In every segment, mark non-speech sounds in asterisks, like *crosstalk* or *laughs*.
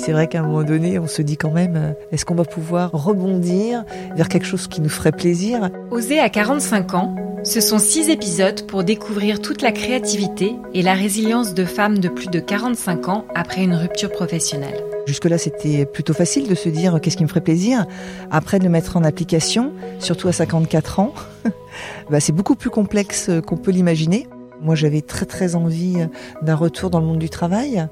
C'est vrai qu'à un moment donné, on se dit quand même, euh, est-ce qu'on va pouvoir rebondir vers quelque chose qui nous ferait plaisir? Oser à 45 ans, ce sont six épisodes pour découvrir toute la créativité et la résilience de femmes de plus de 45 ans après une rupture professionnelle. Jusque-là, c'était plutôt facile de se dire qu'est-ce qui me ferait plaisir? Après, de le mettre en application, surtout à 54 ans, *laughs* bah, c'est beaucoup plus complexe qu'on peut l'imaginer. Moi, j'avais très très envie euh, d'un retour dans le monde du travail.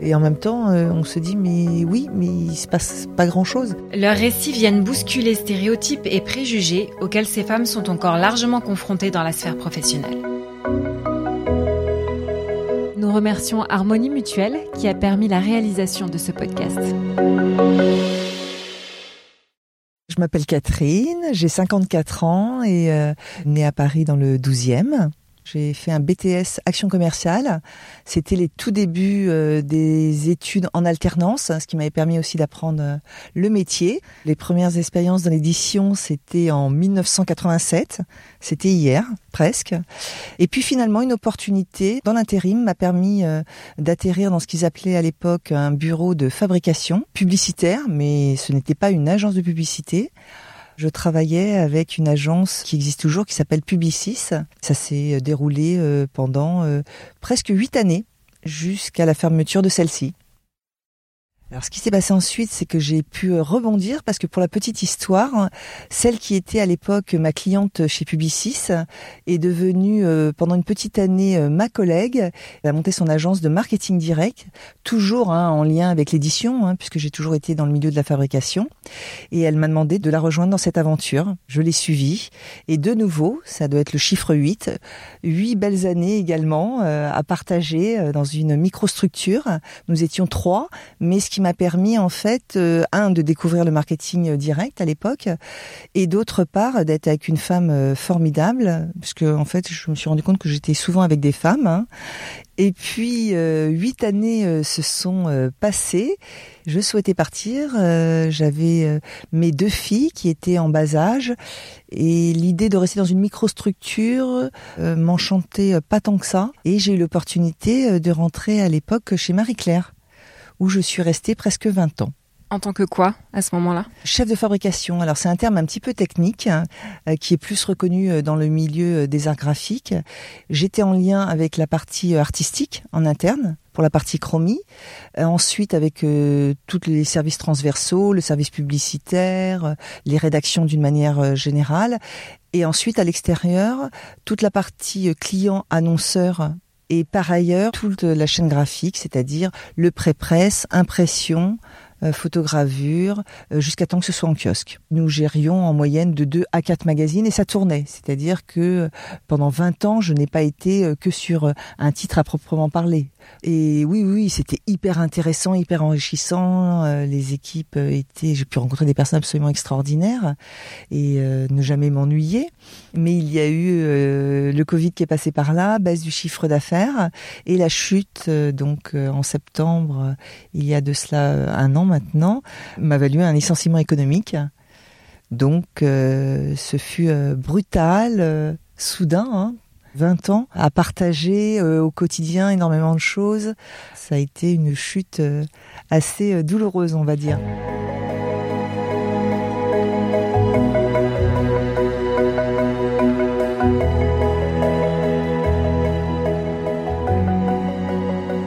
Et en même temps, euh, on se dit, mais oui, mais il se passe pas grand-chose. Leurs récits viennent bousculer stéréotypes et préjugés auxquels ces femmes sont encore largement confrontées dans la sphère professionnelle. Nous remercions Harmonie Mutuelle qui a permis la réalisation de ce podcast. Je m'appelle Catherine, j'ai 54 ans et euh, née à Paris dans le 12e. J'ai fait un BTS action commerciale. C'était les tout débuts euh, des études en alternance, ce qui m'avait permis aussi d'apprendre euh, le métier. Les premières expériences dans l'édition, c'était en 1987. C'était hier, presque. Et puis finalement, une opportunité dans l'intérim m'a permis euh, d'atterrir dans ce qu'ils appelaient à l'époque un bureau de fabrication publicitaire, mais ce n'était pas une agence de publicité. Je travaillais avec une agence qui existe toujours, qui s'appelle Publicis. Ça s'est déroulé euh, pendant euh, presque huit années, jusqu'à la fermeture de celle-ci. Alors, ce qui s'est passé ensuite, c'est que j'ai pu euh, rebondir parce que pour la petite histoire, celle qui était à l'époque ma cliente chez Publicis est devenue euh, pendant une petite année euh, ma collègue. Elle a monté son agence de marketing direct, toujours hein, en lien avec l'édition, hein, puisque j'ai toujours été dans le milieu de la fabrication. Et elle m'a demandé de la rejoindre dans cette aventure. Je l'ai suivie. Et de nouveau, ça doit être le chiffre 8, huit belles années également à partager dans une microstructure. Nous étions trois, mais ce qui m'a permis en fait, euh, un, de découvrir le marketing direct à l'époque, et d'autre part d'être avec une femme euh, formidable, puisque en fait je me suis rendu compte que j'étais souvent avec des femmes. Hein. Et puis euh, huit années se sont passées. Je souhaitais partir. J'avais mes deux filles qui étaient en bas âge, et l'idée de rester dans une microstructure m'enchantait pas tant que ça. Et j'ai eu l'opportunité de rentrer à l'époque chez Marie Claire où je suis restée presque 20 ans. En tant que quoi à ce moment-là? Chef de fabrication. Alors c'est un terme un petit peu technique hein, euh, qui est plus reconnu euh, dans le milieu euh, des arts graphiques. J'étais en lien avec la partie artistique en interne pour la partie chromie, ensuite avec tous les services transversaux, le service publicitaire, les rédactions d'une manière générale, et ensuite à l'extérieur toute la partie client annonceur et par ailleurs toute la chaîne graphique, c'est-à-dire le pré-presse, impression, euh, photogravure, euh, jusqu'à temps que ce soit en kiosque. Nous gérions en moyenne de 2 à 4 magazines et ça tournait. C'est-à-dire que euh, pendant 20 ans, je n'ai pas été que sur un titre à proprement parler. Et oui, oui, c'était hyper intéressant, hyper enrichissant. Les équipes étaient, j'ai pu rencontrer des personnes absolument extraordinaires et ne jamais m'ennuyer. Mais il y a eu le Covid qui est passé par là, baisse du chiffre d'affaires et la chute, donc en septembre, il y a de cela un an maintenant, m'a valu un licenciement économique. Donc, euh, ce fut euh, brutal, euh, soudain, 20 hein. ans à partager au quotidien énormément de choses. Ça a été une chute assez douloureuse, on va dire.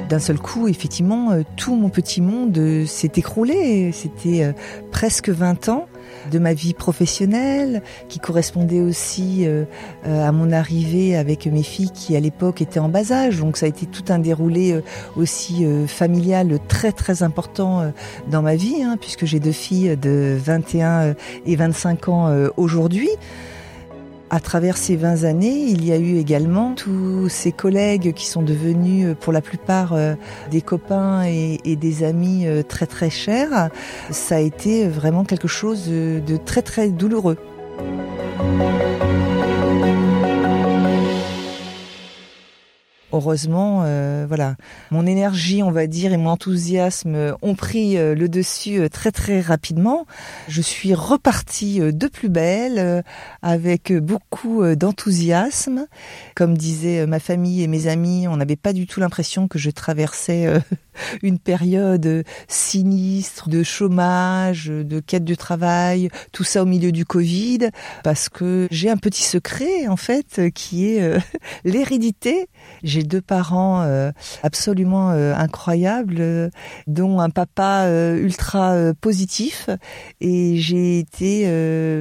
D'un seul coup, effectivement, euh, tout mon petit monde euh, s'est écroulé. C'était euh, presque 20 ans de ma vie professionnelle, qui correspondait aussi à mon arrivée avec mes filles qui à l'époque étaient en bas âge. Donc ça a été tout un déroulé aussi familial très très important dans ma vie, hein, puisque j'ai deux filles de 21 et 25 ans aujourd'hui. À travers ces 20 années, il y a eu également tous ces collègues qui sont devenus euh, pour la plupart euh, des copains et, des amis euh, très très chers. Ça a été vraiment quelque chose de très très douloureux. Heureusement, euh, voilà, mon énergie, on va dire, et mon enthousiasme ont pris euh, le dessus euh, très très rapidement. Je suis repartie de plus belle, avec beaucoup d'enthousiasme. Comme disaient ma famille et mes amis, on n'avait pas du tout l'impression que je traversais *laughs* une période sinistre de chômage, de quête de travail, tout ça au milieu du Covid, parce que j'ai un petit secret en fait qui est *laughs* l'hérédité. Deux parents euh, absolument euh, incroyables, euh, dont un papa ultra positif, et j'ai été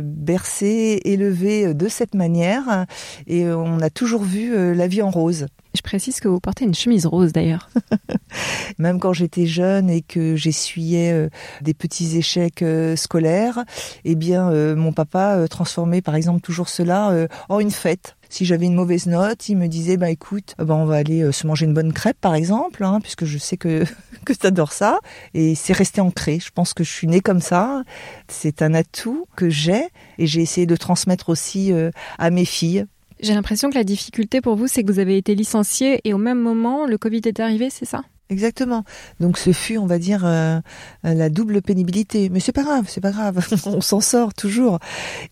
bercée, élevée de cette manière, et on a toujours vu la vie en rose. Je précise que vous portez une chemise rose d'ailleurs. *laughs* *laughs* Même quand j'étais jeune et que j'essuyais des petits échecs scolaires, eh bien mon papa transformait par exemple toujours cela en une fête. Si j'avais une mauvaise note, il me disait bah écoute, bah, on va aller euh, se manger une bonne crêpe par exemple, hein, puisque je sais que *laughs* que t'adores ça. Et c'est resté ancré. Je pense que je suis née comme ça. C'est un atout que j'ai et j'ai essayé de transmettre aussi euh, à mes filles. J'ai l'impression que la difficulté pour vous, c'est que vous avez été licenciée et au même moment, le Covid est arrivé, c'est ça? Exactement. Donc ce fut, on va dire, euh, la double pénibilité. Mais c'est pas grave, c'est pas grave. *laughs* on s'en sort toujours.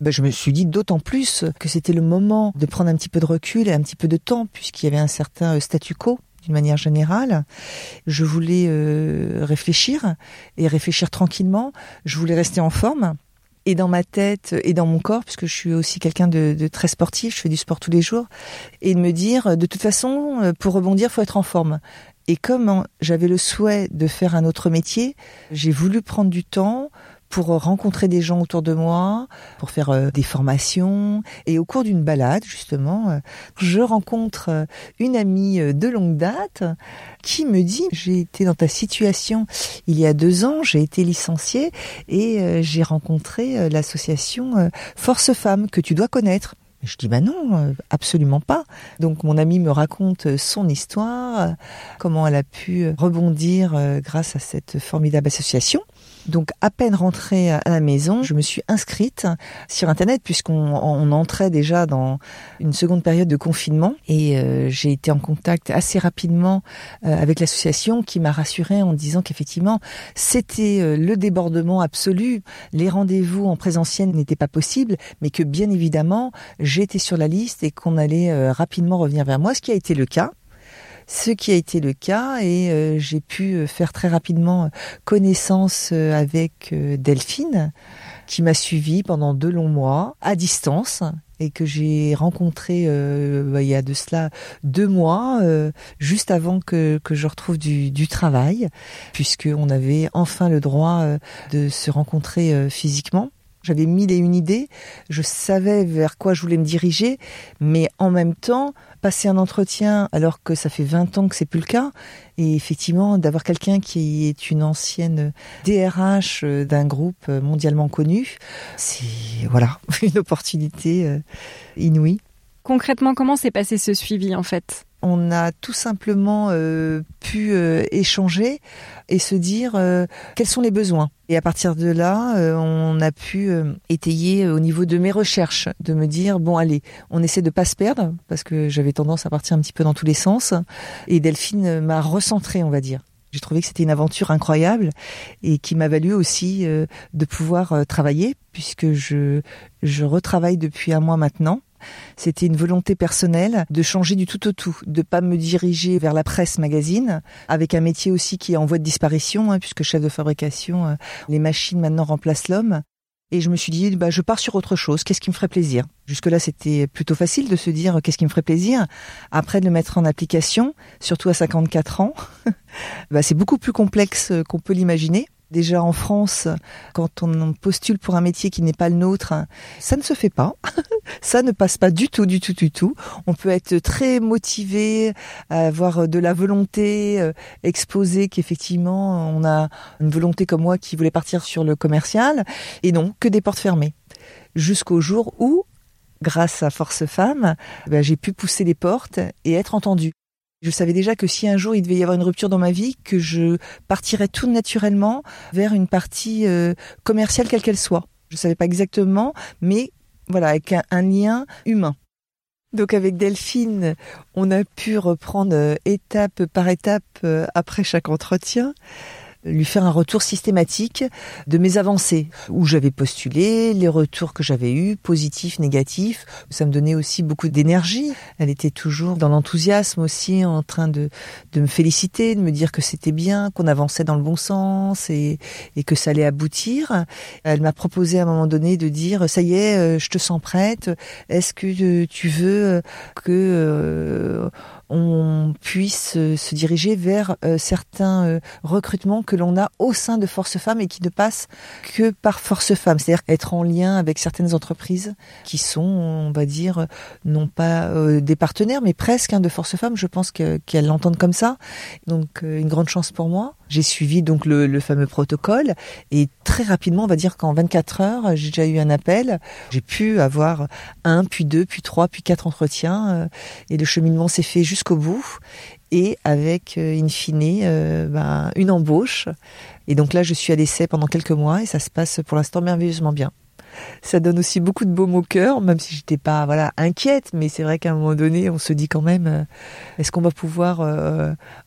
Ben, je me suis dit d'autant plus que c'était le moment de prendre un petit peu de recul et un petit peu de temps, puisqu'il y avait un certain euh, statu quo d'une manière générale. Je voulais euh, réfléchir et réfléchir tranquillement. Je voulais rester en forme et dans ma tête et dans mon corps, puisque je suis aussi quelqu'un de, de, très sportif, je fais du sport tous les jours, et de me dire, de toute façon, pour rebondir, faut être en forme. Et comme j'avais le souhait de faire un autre métier, j'ai voulu prendre du temps pour rencontrer des gens autour de moi, pour faire euh, des formations. Et au cours d'une balade, justement, euh, je rencontre euh, une amie de longue date qui me dit, j'ai été dans ta situation il y a deux ans, j'ai été licenciée et j'ai rencontré l'association Force Femmes que tu dois connaître. Je dis bah non, euh, absolument pas. Donc mon ami me raconte son histoire, comment elle a pu rebondir euh, grâce à cette formidable association. Donc à peine rentrée à la maison, je me suis inscrite sur internet puisqu'on entrait déjà dans une seconde période de confinement. Et euh, j'ai été en contact assez rapidement euh, avec l'association qui m'a rassurée en disant qu'effectivement c'était euh, le débordement absolu, les rendez-vous en présentiel n'étaient pas possibles, mais que bien évidemment j'étais sur la liste et qu'on allait rapidement revenir vers moi, ce qui a été le cas ce qui a été le cas et euh, j'ai pu euh, faire très rapidement connaissance euh, avec Delphine qui m'a suivi pendant deux longs mois à distance et que j'ai rencontré bah, il y a de cela deux mois, juste avant que, que je retrouve du, du travail, puisqu'on avait enfin le droit de se rencontrer physiquement. J'avais mille et une idées, je savais vers quoi je voulais me diriger, mais en même temps, passer un entretien alors que ça fait 20 ans que c'est plus le cas, et effectivement d'avoir quelqu'un qui est une ancienne DRH d'un groupe mondialement connu, c'est voilà *laughs* une opportunité euh, inouïe. Concrètement, comment s'est passé ce suivi en fait? On a tout simplement euh, pu euh, échanger et se dire euh, quels sont les besoins. Et à partir de là, on a pu étayer au niveau de mes recherches, de me dire bon allez, on essaie de pas se perdre parce que j'avais tendance à partir un petit peu dans tous les sens. Et Delphine m'a recentré, on va dire. J'ai trouvé que c'était une aventure incroyable et qui m'a valu aussi de pouvoir travailler puisque je je retravaille depuis un mois maintenant c'était une volonté personnelle de changer du tout au tout, de pas me diriger vers la presse magazine, avec un métier aussi qui est en voie de disparition, hein, puisque chef de fabrication, euh, les machines maintenant remplacent l'homme. Et je me suis dit, bah, je pars sur autre chose. Qu'est-ce qui me ferait plaisir? Jusque-là, c'était plutôt facile de se dire qu'est-ce qui me ferait plaisir? Après, de le mettre en application, surtout à 54 ans, *laughs* bah, c'est beaucoup plus complexe qu'on peut l'imaginer. Déjà en France, quand on postule pour un métier qui n'est pas le nôtre, ça ne se fait pas. *laughs* ça ne passe pas du tout, du tout, du tout. On peut être très motivé, avoir de la volonté, euh, exposer qu'effectivement on a une volonté comme moi qui voulait partir sur le commercial, et non, que des portes fermées. Jusqu'au jour où, grâce à Force Femmes, ben, j'ai pu pousser les portes et être entendue. Je savais déjà que si un jour il devait y avoir une rupture dans ma vie, que je partirais tout naturellement vers une partie euh, commerciale quelle qu'elle soit. Je savais pas exactement, mais voilà, avec un, lien humain. Donc avec Delphine, on a pu reprendre euh, étape par étape euh, après chaque entretien lui faire un retour systématique de mes avancées, où j'avais postulé, les retours que j'avais eus, positifs, négatifs. Ça me donnait aussi beaucoup d'énergie. Elle était toujours dans l'enthousiasme aussi, en train de, de me féliciter, de me dire que c'était bien, qu'on avançait dans le bon sens et, et que ça allait aboutir. Elle m'a proposé à un moment donné de dire, ça y est, euh, je te sens prête. Est-ce que tu veux que euh, on puisse euh, se diriger vers euh, certains euh, recrutements que l'on a au sein de Force Femmes et qui ne passent que par Force Femmes, c'est-à-dire être en lien avec certaines entreprises qui sont, on va dire, non pas des partenaires, mais presque hein, de Force Femmes. Je pense qu'elles l'entendent comme ça. Donc, une grande chance pour moi. J'ai suivi donc le, fameux protocole et très rapidement, on va dire qu'en 24 heures, j'ai déjà eu un appel. J'ai pu avoir un, puis deux, puis trois, puis quatre entretiens et le cheminement s'est fait jusqu'au bout et avec euh, in fine euh, ben, une embauche. Et donc là, je suis à l'essai pendant quelques mois et ça se passe pour l'instant merveilleusement bien. Ça donne aussi beaucoup de baume au cœur, même si j'étais pas voilà inquiète, mais c'est vrai qu'à un moment donné, on se dit quand même, euh, est-ce qu'on va pouvoir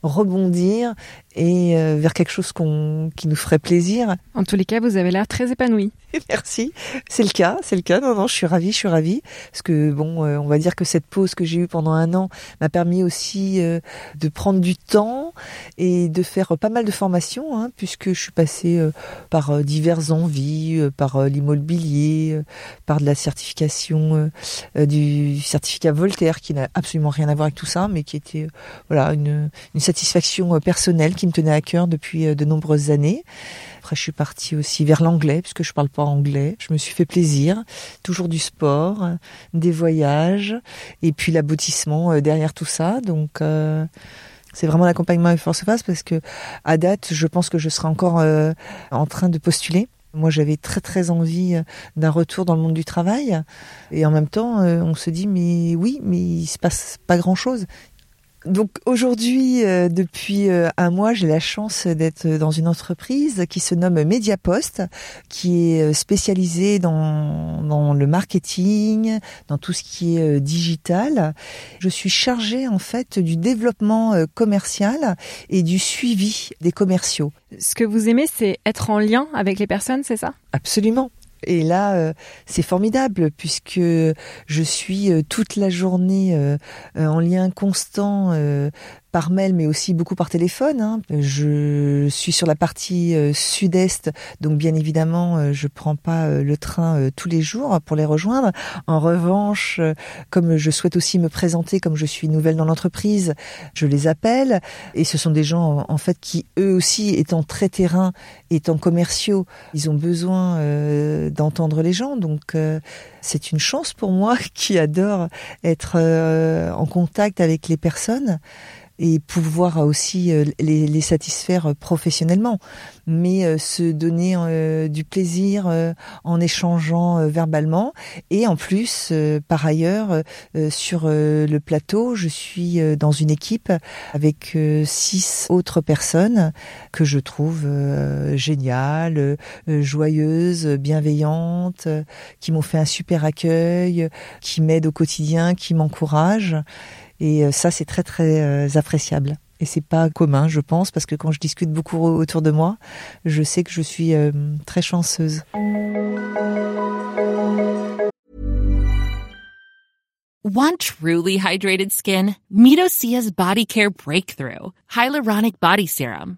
rebondir et vers quelque chose qu'on qui nous ferait plaisir? En tous les cas, vous avez l'air très épanouie. *laughs* Merci. C'est le cas, c'est le cas. Non, non, je suis ravie, je suis ravie. Parce que bon, euh, on va dire que cette pause que j'ai eue pendant un an m'a permis aussi euh, de prendre du temps et de faire pas mal de formations, hein, puisque je suis passée euh, par diverses envies, par l'immobilier, par de la certification du certificat Voltaire, qui n'a absolument rien à voir avec tout ça, mais qui était voilà une, une satisfaction personnelle qui me tenait à cœur depuis de nombreuses années. Je suis partie aussi vers l'anglais, puisque je parle pas anglais. Je me suis fait plaisir. Toujours du sport, des voyages, et puis l'aboutissement euh, derrière tout ça. Donc, euh, c'est vraiment l'accompagnement avec Force Face, parce que à date, je pense que je serai encore euh, en train de postuler. Moi, j'avais très très envie d'un retour dans le monde du travail, et en même temps, on se dit mais oui, mais il se passe pas grand chose. Donc aujourd'hui, euh, depuis euh, un mois, j'ai la chance d'être dans une entreprise qui se nomme Mediapost, qui est euh, spécialisée dans, dans le marketing, dans tout ce qui est digital. Je suis chargée en fait du développement commercial et du suivi des commerciaux. Ce que vous aimez, c'est être en lien avec les personnes, c'est ça? Absolument. Et là, euh, c'est formidable puisque je suis euh, toute la journée euh, en lien constant par mail, mais aussi beaucoup par téléphone. Hein. Je suis sur la partie euh, sud-est, donc bien évidemment, euh, je prends pas euh, le train tous les jours pour les rejoindre. En revanche, comme je souhaite aussi me présenter, comme je suis nouvelle dans l'entreprise, je les appelle. Et ce sont des gens, en fait, qui eux aussi, étant très terrain, étant commerciaux, ils ont besoin d'entendre les gens. Donc, c'est une chance pour moi *laughs* qui adore être en contact avec les personnes et pouvoir aussi euh, les, les satisfaire professionnellement, mais euh, se donner euh, du plaisir en échangeant verbalement. Et en plus par ailleurs sur le plateau je suis dans une équipe avec six autres personnes que je trouve géniales, joyeuses, bienveillantes, qui m'ont fait un super accueil, qui m'aident au quotidien, qui m'encouragent et euh, ça, c'est très très euh, appréciable. Et c'est pas commun, je pense, parce que quand je discute beaucoup autour de moi, je sais que je suis euh, très chanceuse. Want truly hydrated skin? Midosia's Body Care Breakthrough Hyaluronic Body Serum.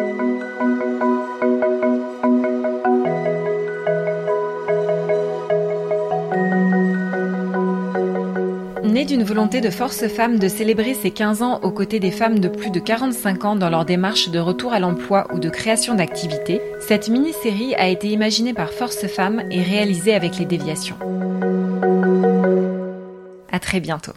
Volonté de Force Femmes de célébrer ses 15 ans aux côtés des femmes de plus de 45 ans dans leur démarche de retour à l'emploi ou de création d'activités, cette mini-série a été imaginée par Force Femmes et réalisée avec les déviations. À très bientôt.